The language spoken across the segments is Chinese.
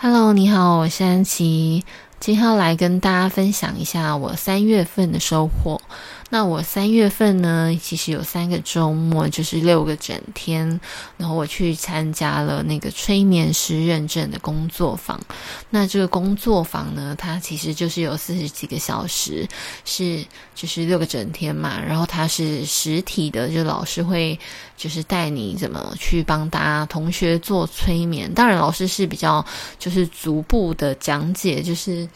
Hello，你好，我是安琪，今天要来跟大家分享一下我三月份的收获。那我三月份呢，其实有三个周末，就是六个整天，然后我去参加了那个催眠师认证的工作坊。那这个工作坊呢，它其实就是有四十几个小时，是就是六个整天嘛。然后它是实体的，就老师会就是带你怎么去帮大家同学做催眠。当然，老师是比较就是逐步的讲解，就是。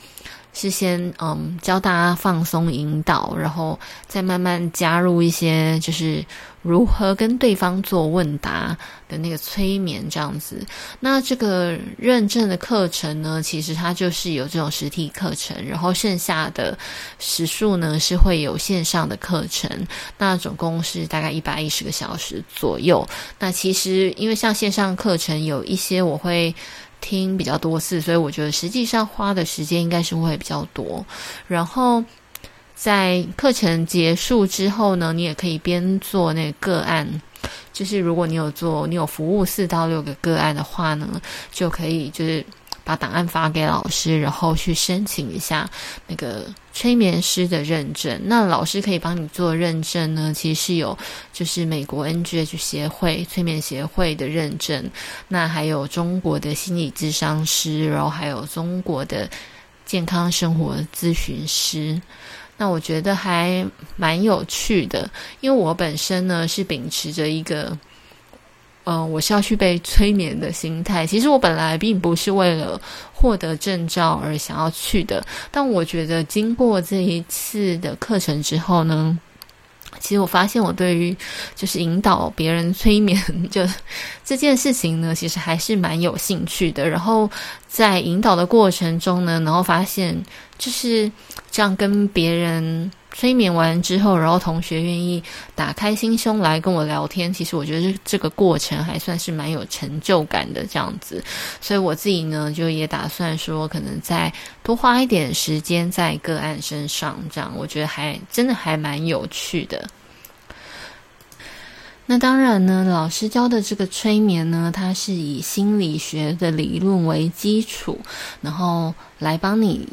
是先嗯教大家放松引导，然后再慢慢加入一些就是如何跟对方做问答的那个催眠这样子。那这个认证的课程呢，其实它就是有这种实体课程，然后剩下的时数呢是会有线上的课程。那总共是大概一百一十个小时左右。那其实因为像线上课程有一些我会。听比较多次，所以我觉得实际上花的时间应该是会比较多。然后在课程结束之后呢，你也可以边做那个个案，就是如果你有做，你有服务四到六个个案的话呢，就可以就是。把档案发给老师，然后去申请一下那个催眠师的认证。那老师可以帮你做认证呢，其实是有就是美国 NGH 协会催眠协会的认证，那还有中国的心理咨商师，然后还有中国的健康生活咨询师。那我觉得还蛮有趣的，因为我本身呢是秉持着一个。嗯、呃，我是要去被催眠的心态。其实我本来并不是为了获得证照而想要去的，但我觉得经过这一次的课程之后呢，其实我发现我对于就是引导别人催眠 就这件事情呢，其实还是蛮有兴趣的。然后在引导的过程中呢，然后发现就是这样跟别人。催眠完之后，然后同学愿意打开心胸来跟我聊天，其实我觉得这个过程还算是蛮有成就感的这样子，所以我自己呢就也打算说，可能再多花一点时间在个案身上，这样我觉得还真的还蛮有趣的。那当然呢，老师教的这个催眠呢，它是以心理学的理论为基础，然后来帮你。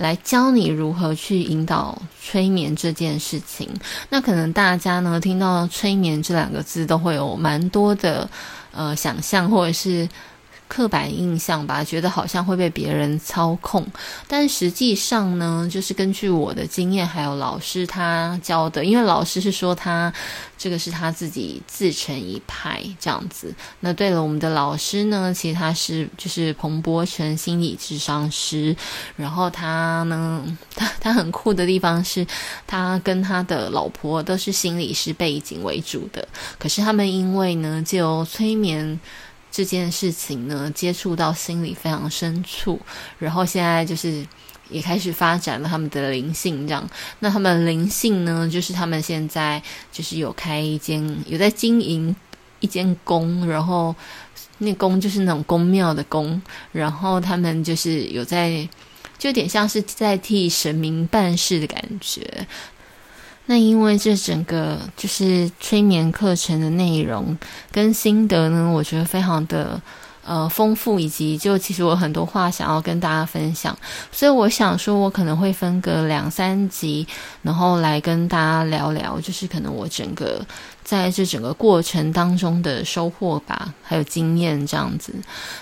来教你如何去引导催眠这件事情。那可能大家呢听到催眠这两个字，都会有蛮多的呃想象，或者是。刻板印象吧，觉得好像会被别人操控，但实际上呢，就是根据我的经验，还有老师他教的，因为老师是说他这个是他自己自成一派这样子。那对了，我们的老师呢，其实他是就是彭博成心理智商师，然后他呢，他他很酷的地方是，他跟他的老婆都是心理师背景为主的，可是他们因为呢，就催眠。这件事情呢，接触到心里非常深处，然后现在就是也开始发展了他们的灵性，这样。那他们灵性呢，就是他们现在就是有开一间，有在经营一间宫，然后那宫就是那种宫庙的宫，然后他们就是有在，就有点像是在替神明办事的感觉。那因为这整个就是催眠课程的内容跟心得呢，我觉得非常的呃丰富，以及就其实我很多话想要跟大家分享，所以我想说，我可能会分个两三集，然后来跟大家聊聊，就是可能我整个在这整个过程当中的收获吧，还有经验这样子。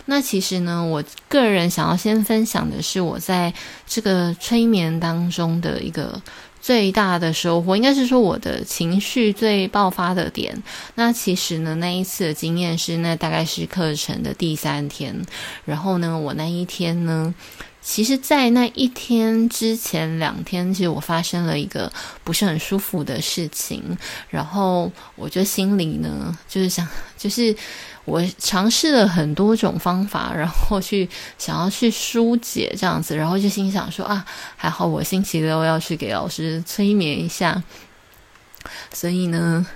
那其实呢，我个人想要先分享的是我在这个催眠当中的一个。最大的收获应该是说我的情绪最爆发的点。那其实呢，那一次的经验是，那大概是课程的第三天。然后呢，我那一天呢，其实，在那一天之前两天，其实我发生了一个不是很舒服的事情。然后我就心里呢，就是想，就是。我尝试了很多种方法，然后去想要去疏解这样子，然后就心想说啊，还好我星期六要去给老师催眠一下，所以呢，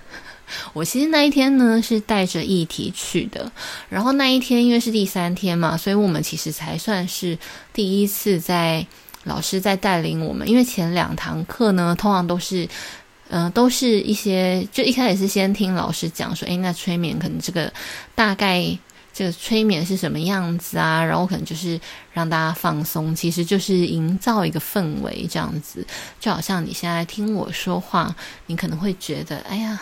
我其实那一天呢是带着议题去的，然后那一天因为是第三天嘛，所以我们其实才算是第一次在老师在带领我们，因为前两堂课呢通常都是。嗯、都是一些，就一开始是先听老师讲说，诶，那催眠可能这个大概这个催眠是什么样子啊？然后可能就是让大家放松，其实就是营造一个氛围，这样子就好像你现在听我说话，你可能会觉得，哎呀，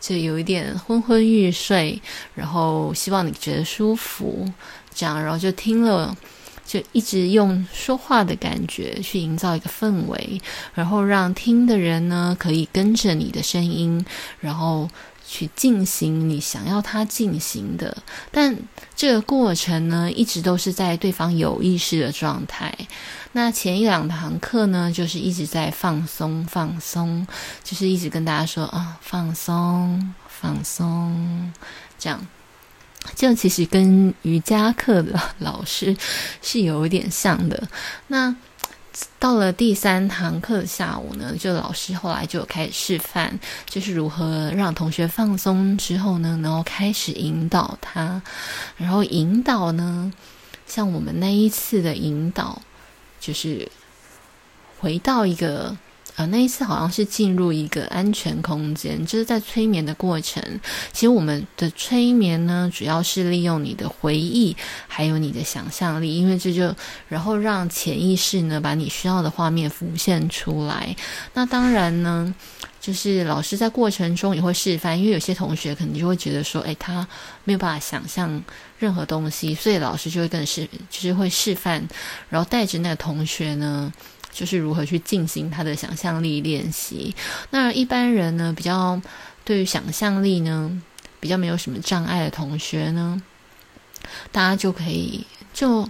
就有一点昏昏欲睡，然后希望你觉得舒服，这样，然后就听了，就一直用说话的感觉去营造一个氛围，然后让听的人呢可以跟着你的声音，然后。去进行你想要他进行的，但这个过程呢，一直都是在对方有意识的状态。那前一两堂课呢，就是一直在放松，放松，就是一直跟大家说啊，放松，放松，这样。这其实跟瑜伽课的老师是有一点像的。那。到了第三堂课下午呢，就老师后来就开始示范，就是如何让同学放松之后呢，然后开始引导他，然后引导呢，像我们那一次的引导，就是回到一个。啊，那一次好像是进入一个安全空间，就是在催眠的过程。其实我们的催眠呢，主要是利用你的回忆，还有你的想象力，因为这就然后让潜意识呢，把你需要的画面浮现出来。那当然呢，就是老师在过程中也会示范，因为有些同学可能就会觉得说，诶，他没有办法想象任何东西，所以老师就会更示，就是会示范，然后带着那个同学呢。就是如何去进行他的想象力练习。那一般人呢，比较对于想象力呢，比较没有什么障碍的同学呢，大家就可以就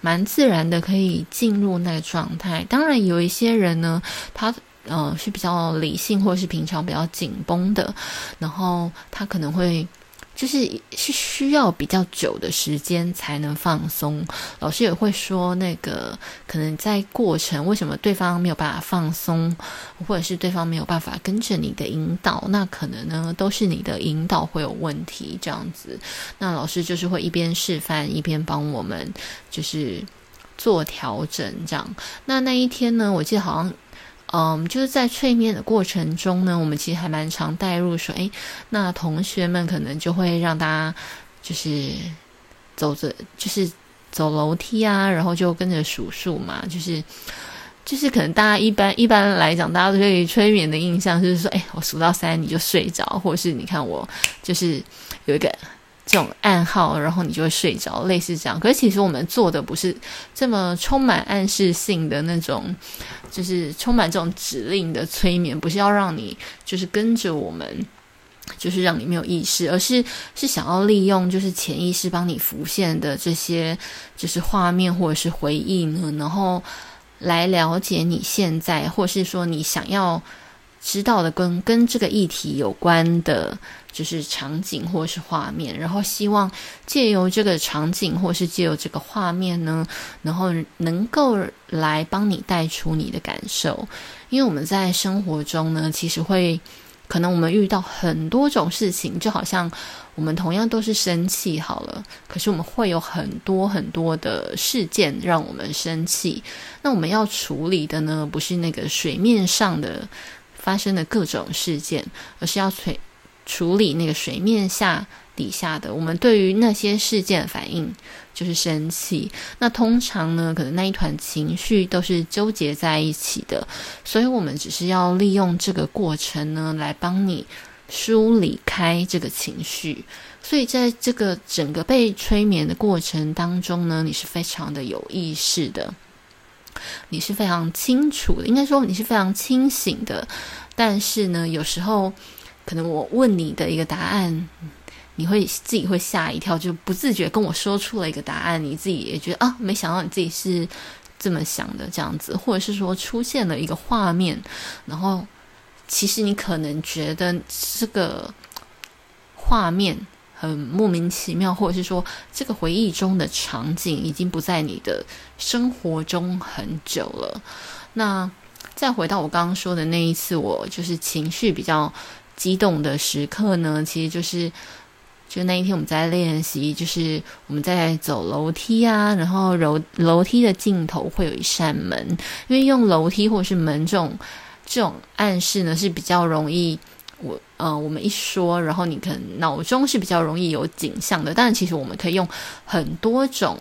蛮自然的可以进入那个状态。当然，有一些人呢，他呃是比较理性，或者是平常比较紧绷的，然后他可能会。就是是需要比较久的时间才能放松。老师也会说，那个可能在过程，为什么对方没有办法放松，或者是对方没有办法跟着你的引导，那可能呢都是你的引导会有问题这样子。那老师就是会一边示范，一边帮我们就是做调整这样。那那一天呢，我记得好像。嗯，就是在催眠的过程中呢，我们其实还蛮常带入说，诶，那同学们可能就会让大家就是走着，就是走楼梯啊，然后就跟着数数嘛，就是就是可能大家一般一般来讲，大家对于催眠的印象就是说，诶，我数到三你就睡着，或者是你看我就是有一个。这种暗号，然后你就会睡着，类似这样。可是其实我们做的不是这么充满暗示性的那种，就是充满这种指令的催眠，不是要让你就是跟着我们，就是让你没有意识，而是是想要利用就是潜意识帮你浮现的这些就是画面或者是回忆呢，然后来了解你现在，或是说你想要。知道的跟跟这个议题有关的，就是场景或是画面，然后希望借由这个场景或是借由这个画面呢，然后能够来帮你带出你的感受。因为我们在生活中呢，其实会可能我们遇到很多种事情，就好像我们同样都是生气好了，可是我们会有很多很多的事件让我们生气。那我们要处理的呢，不是那个水面上的。发生的各种事件，而是要处处理那个水面下底下的我们对于那些事件反应，就是生气。那通常呢，可能那一团情绪都是纠结在一起的，所以我们只是要利用这个过程呢，来帮你梳理开这个情绪。所以在这个整个被催眠的过程当中呢，你是非常的有意识的。你是非常清楚的，应该说你是非常清醒的。但是呢，有时候可能我问你的一个答案，你会自己会吓一跳，就不自觉跟我说出了一个答案，你自己也觉得啊，没想到你自己是这么想的这样子，或者是说出现了一个画面，然后其实你可能觉得这个画面。很莫名其妙，或者是说，这个回忆中的场景已经不在你的生活中很久了。那再回到我刚刚说的那一次，我就是情绪比较激动的时刻呢，其实就是就那一天我们在练习，就是我们在走楼梯啊，然后楼楼梯的尽头会有一扇门，因为用楼梯或者是门这种这种暗示呢是比较容易。嗯，我们一说，然后你可能脑中是比较容易有景象的，但其实我们可以用很多种，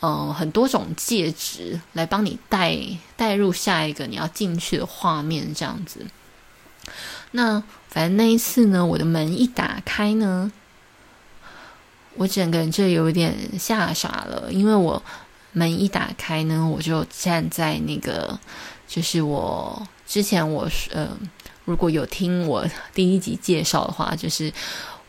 呃，很多种介质来帮你带带入下一个你要进去的画面，这样子。那反正那一次呢，我的门一打开呢，我整个人就有点吓傻了，因为我门一打开呢，我就站在那个，就是我之前我呃。如果有听我第一集介绍的话，就是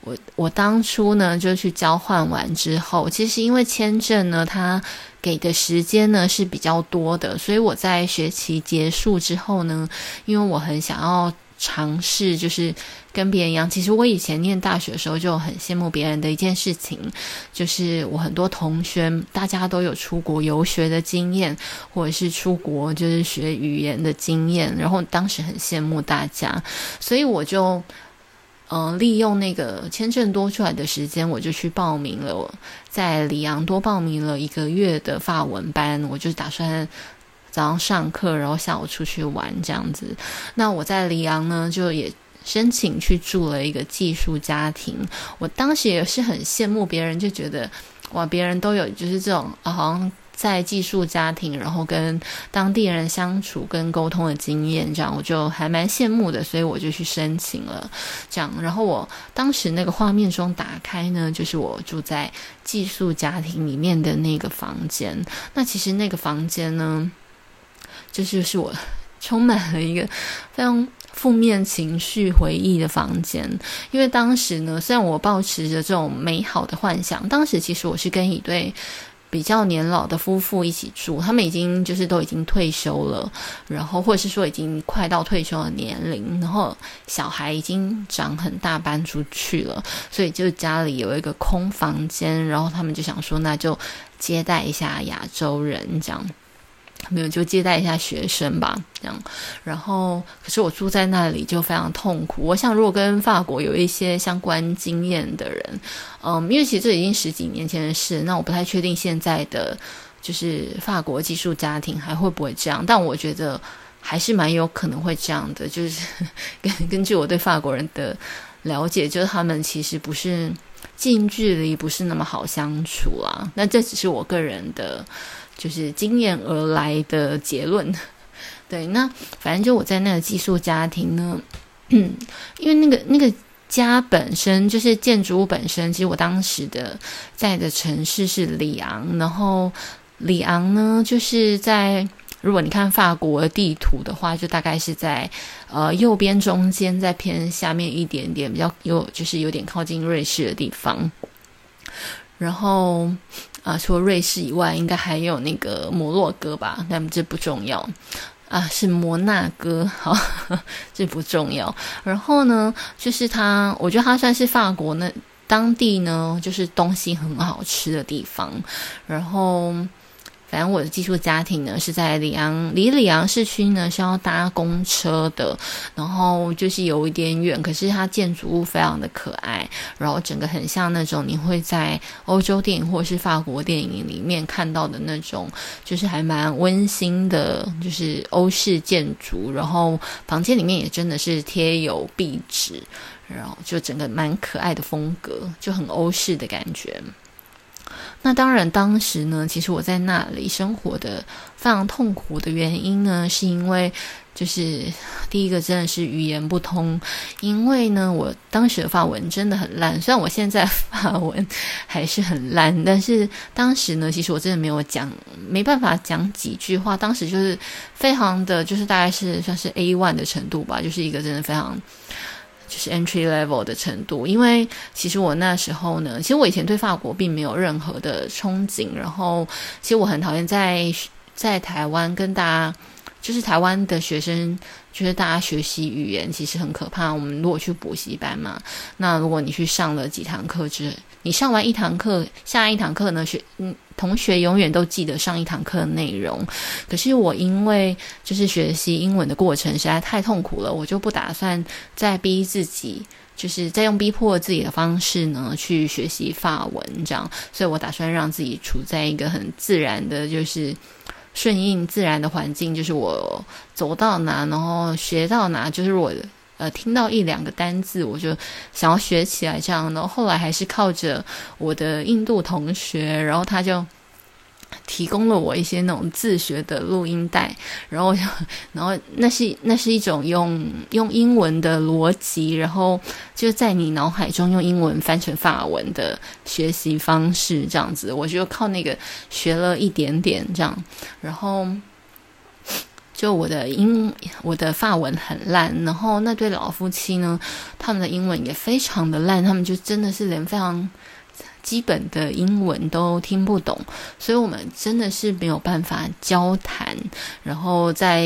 我我当初呢就去交换完之后，其实因为签证呢，它给的时间呢是比较多的，所以我在学期结束之后呢，因为我很想要。尝试就是跟别人一样。其实我以前念大学的时候就很羡慕别人的一件事情，就是我很多同学大家都有出国游学的经验，或者是出国就是学语言的经验。然后当时很羡慕大家，所以我就嗯、呃、利用那个签证多出来的时间，我就去报名了。我在里昂多报名了一个月的法文班，我就打算。早上上课，然后下午出去玩这样子。那我在里昂呢，就也申请去住了一个寄宿家庭。我当时也是很羡慕别人，就觉得哇，别人都有就是这种啊，好像在寄宿家庭，然后跟当地人相处跟沟通的经验，这样我就还蛮羡慕的，所以我就去申请了这样。然后我当时那个画面中打开呢，就是我住在寄宿家庭里面的那个房间。那其实那个房间呢，这就是我 充满了一个非常负面情绪回忆的房间，因为当时呢，虽然我抱持着这种美好的幻想，当时其实我是跟一对比较年老的夫妇一起住，他们已经就是都已经退休了，然后或者是说已经快到退休的年龄，然后小孩已经长很大，搬出去了，所以就家里有一个空房间，然后他们就想说，那就接待一下亚洲人这样。没有，就接待一下学生吧，这样。然后，可是我住在那里就非常痛苦。我想，如果跟法国有一些相关经验的人，嗯，因为其实这已经十几年前的事，那我不太确定现在的就是法国寄宿家庭还会不会这样。但我觉得还是蛮有可能会这样的，就是根根 据我对法国人的了解，就是他们其实不是近距离，不是那么好相处啊。那这只是我个人的。就是经验而来的结论，对，那反正就我在那个寄宿家庭呢，因为那个那个家本身就是建筑物本身，其实我当时的在的城市是里昂，然后里昂呢就是在如果你看法国地图的话，就大概是在呃右边中间，再偏下面一点点，比较有就是有点靠近瑞士的地方，然后。啊，除了瑞士以外，应该还有那个摩洛哥吧？但这不重要啊，是摩纳哥，好，这不重要。然后呢，就是它，我觉得它算是法国那当地呢，就是东西很好吃的地方。然后。反正我的寄宿家庭呢是在里昂，离里昂市区呢是要搭公车的，然后就是有一点远，可是它建筑物非常的可爱，然后整个很像那种你会在欧洲电影或者是法国电影里面看到的那种，就是还蛮温馨的，就是欧式建筑，然后房间里面也真的是贴有壁纸，然后就整个蛮可爱的风格，就很欧式的感觉。那当然，当时呢，其实我在那里生活的非常痛苦的原因呢，是因为就是第一个真的是语言不通，因为呢，我当时的法文真的很烂，虽然我现在 法文还是很烂，但是当时呢，其实我真的没有讲，没办法讲几句话，当时就是非常的就是大概是算是 A1 的程度吧，就是一个真的非常。就是 entry level 的程度，因为其实我那时候呢，其实我以前对法国并没有任何的憧憬，然后其实我很讨厌在在台湾跟大家，就是台湾的学生，就是大家学习语言其实很可怕。我们如果去补习班嘛，那如果你去上了几堂课之，你上完一堂课，下一堂课呢学嗯。同学永远都记得上一堂课的内容，可是我因为就是学习英文的过程实在太痛苦了，我就不打算再逼自己，就是再用逼迫自己的方式呢去学习法文这样，所以我打算让自己处在一个很自然的，就是顺应自然的环境，就是我走到哪，然后学到哪，就是我呃听到一两个单字，我就想要学起来这样。然后后来还是靠着我的印度同学，然后他就。提供了我一些那种自学的录音带，然后，然后那是那是一种用用英文的逻辑，然后就在你脑海中用英文翻成法文的学习方式，这样子，我就靠那个学了一点点这样，然后就我的英我的法文很烂，然后那对老夫妻呢，他们的英文也非常的烂，他们就真的是连非常。基本的英文都听不懂，所以我们真的是没有办法交谈。然后在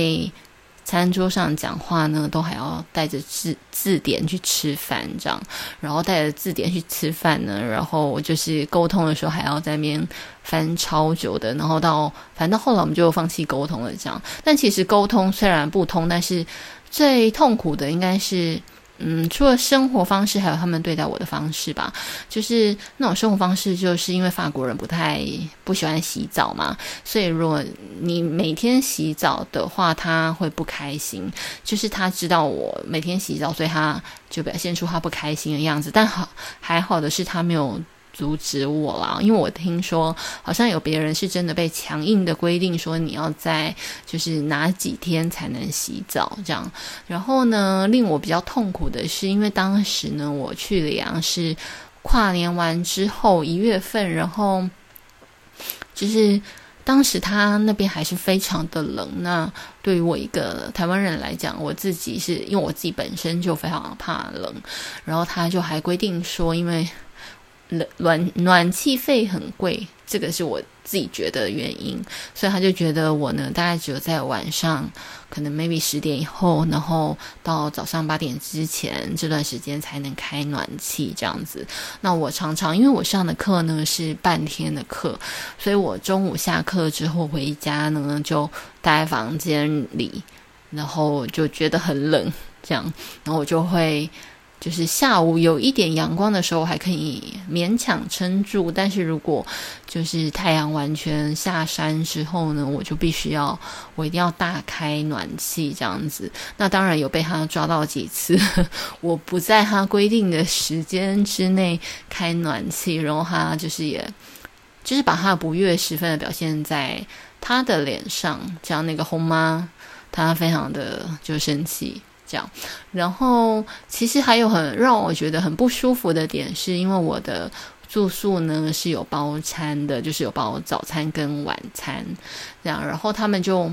餐桌上讲话呢，都还要带着字字典去吃饭，这样。然后带着字典去吃饭呢，然后就是沟通的时候还要在那边翻超久的。然后到反正后来我们就放弃沟通了，这样。但其实沟通虽然不通，但是最痛苦的应该是。嗯，除了生活方式，还有他们对待我的方式吧。就是那种生活方式，就是因为法国人不太不喜欢洗澡嘛，所以如果你每天洗澡的话，他会不开心。就是他知道我每天洗澡，所以他就表现出他不开心的样子。但好还好的是，他没有。阻止我啦，因为我听说好像有别人是真的被强硬的规定说你要在就是哪几天才能洗澡这样。然后呢，令我比较痛苦的是，因为当时呢我去里昂是跨年完之后一月份，然后就是当时他那边还是非常的冷。那对于我一个台湾人来讲，我自己是因为我自己本身就非常怕冷，然后他就还规定说，因为。暖暖暖气费很贵，这个是我自己觉得的原因，所以他就觉得我呢，大概只有在晚上，可能 maybe 十点以后，然后到早上八点之前这段时间才能开暖气这样子。那我常常因为我上的课呢是半天的课，所以我中午下课之后回家呢，就待房间里，然后就觉得很冷，这样，然后我就会。就是下午有一点阳光的时候还可以勉强撑住，但是如果就是太阳完全下山之后呢，我就必须要我一定要大开暖气这样子。那当然有被他抓到几次，我不在他规定的时间之内开暖气，然后他就是也就是把他不悦十分的表现在他的脸上，这样那个红妈他非常的就生气。这样，然后其实还有很让我觉得很不舒服的点，是因为我的住宿呢是有包餐的，就是有包早餐跟晚餐，这样，然后他们就，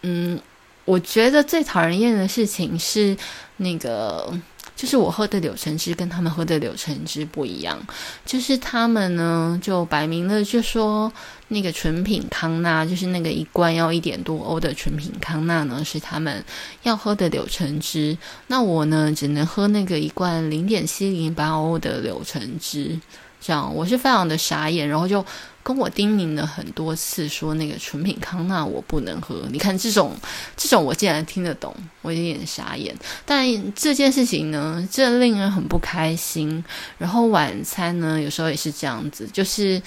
嗯，我觉得最讨人厌的事情是那个。就是我喝的柳橙汁跟他们喝的柳橙汁不一样，就是他们呢就摆明了就说那个纯品康纳，就是那个一罐要一点多欧的纯品康纳呢是他们要喝的柳橙汁，那我呢只能喝那个一罐零点七零八欧的柳橙汁，这样我是非常的傻眼，然后就。跟我叮咛了很多次，说那个纯品康纳我不能喝。你看这种，这种我竟然听得懂，我有点傻眼。但这件事情呢，这令人很不开心。然后晚餐呢，有时候也是这样子，就是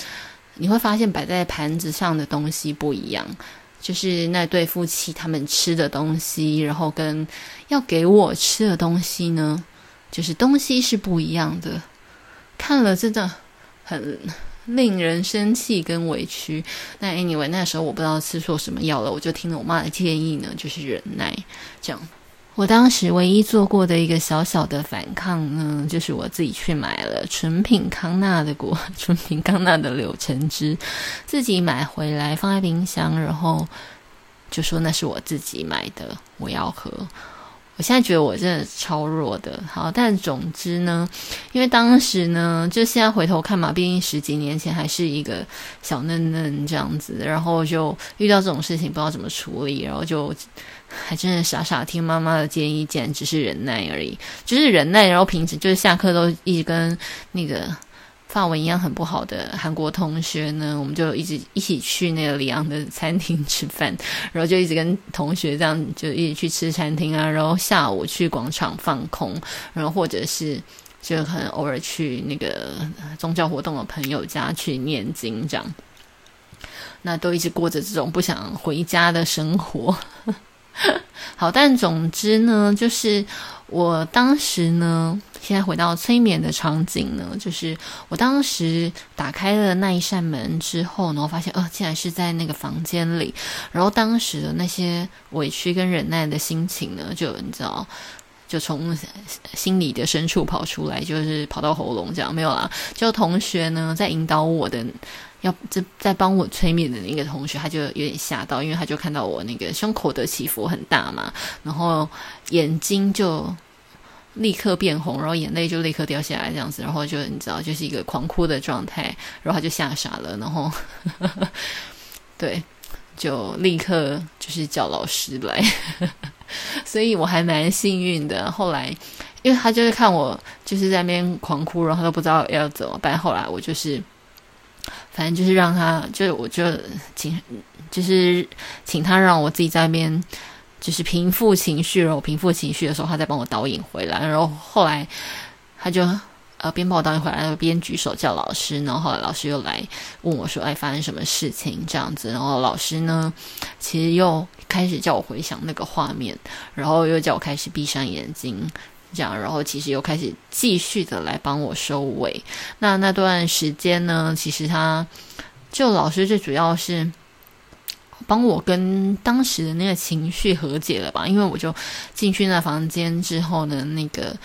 你会发现摆在盘子上的东西不一样，就是那对夫妻他们吃的东西，然后跟要给我吃的东西呢，就是东西是不一样的。看了真的很。令人生气跟委屈。那 anyway，那时候我不知道吃错什么药了，我就听了我妈的建议呢，就是忍耐。这样，我当时唯一做过的一个小小的反抗呢，就是我自己去买了纯品康纳的果，纯品康纳的柳橙汁，自己买回来放在冰箱，然后就说那是我自己买的，我要喝。我现在觉得我真的超弱的，好，但总之呢，因为当时呢，就现在回头看嘛，毕竟十几年前还是一个小嫩嫩这样子，然后就遇到这种事情不知道怎么处理，然后就还真的傻傻听妈妈的建议，竟然只是忍耐而已，就是忍耐，然后平时就是下课都一直跟那个。法文一样很不好的韩国同学呢，我们就一直一起去那个里昂的餐厅吃饭，然后就一直跟同学这样就一起去吃餐厅啊，然后下午去广场放空，然后或者是就很偶尔去那个宗教活动的朋友家去念经这样，那都一直过着这种不想回家的生活。好，但总之呢，就是我当时呢，现在回到催眠的场景呢，就是我当时打开了那一扇门之后，然后发现，哦、呃，竟然是在那个房间里，然后当时的那些委屈跟忍耐的心情呢，就你知道，就从心里的深处跑出来，就是跑到喉咙这样，没有啦，就同学呢在引导我的。要在在帮我催眠的那个同学，他就有点吓到，因为他就看到我那个胸口的起伏很大嘛，然后眼睛就立刻变红，然后眼泪就立刻掉下来，这样子，然后就你知道，就是一个狂哭的状态，然后他就吓傻了，然后 对，就立刻就是叫老师来，所以我还蛮幸运的。后来，因为他就是看我就是在那边狂哭，然后他都不知道要怎么办，后来我就是。反正就是让他，就我就请，就是请他让我自己在那边，就是平复情绪。然后平复情绪的时候，他再帮我导引回来。然后后来他就呃边帮我导引回来，边举手叫老师。然后后来老师又来问我说：“哎，发生什么事情？”这样子。然后老师呢，其实又开始叫我回想那个画面，然后又叫我开始闭上眼睛。这样，然后其实又开始继续的来帮我收尾。那那段时间呢，其实他就老师最主要是帮我跟当时的那个情绪和解了吧。因为我就进去那房间之后呢，那个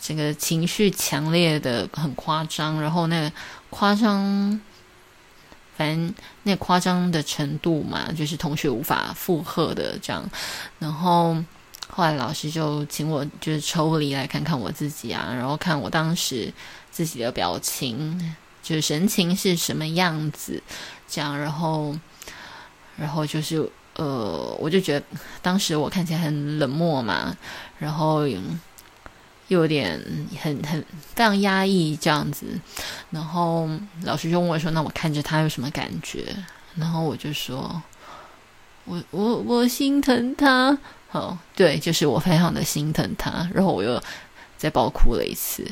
整个情绪强烈的很夸张，然后那个夸张，反正那夸张的程度嘛，就是同学无法负荷的这样，然后。后来老师就请我就是抽离来看看我自己啊，然后看我当时自己的表情，就是神情是什么样子，这样，然后，然后就是呃，我就觉得当时我看起来很冷漠嘛，然后又有点很很非常压抑这样子，然后老师就问我说：“那我看着他有什么感觉？”然后我就说：“我我我心疼他。”哦，对，就是我非常的心疼他，然后我又再爆哭了一次。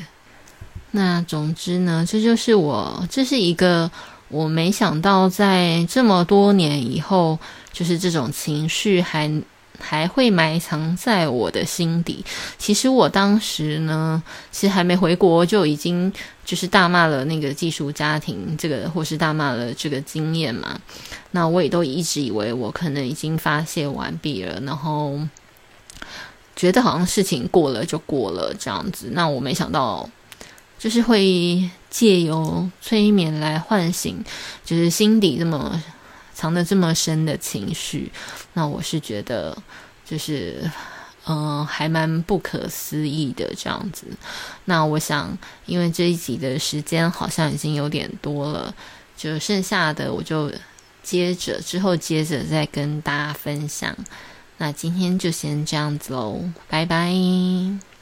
那总之呢，这就是我，这是一个我没想到在这么多年以后，就是这种情绪还还会埋藏在我的心底。其实我当时呢，其实还没回国就已经就是大骂了那个寄宿家庭这个，或是大骂了这个经验嘛。那我也都一直以为我可能已经发泄完毕了，然后觉得好像事情过了就过了这样子。那我没想到，就是会借由催眠来唤醒，就是心底这么藏得这么深的情绪。那我是觉得，就是嗯、还蛮不可思议的这样子。那我想，因为这一集的时间好像已经有点多了，就剩下的我就。接着之后，接着再跟大家分享。那今天就先这样子喽，拜拜。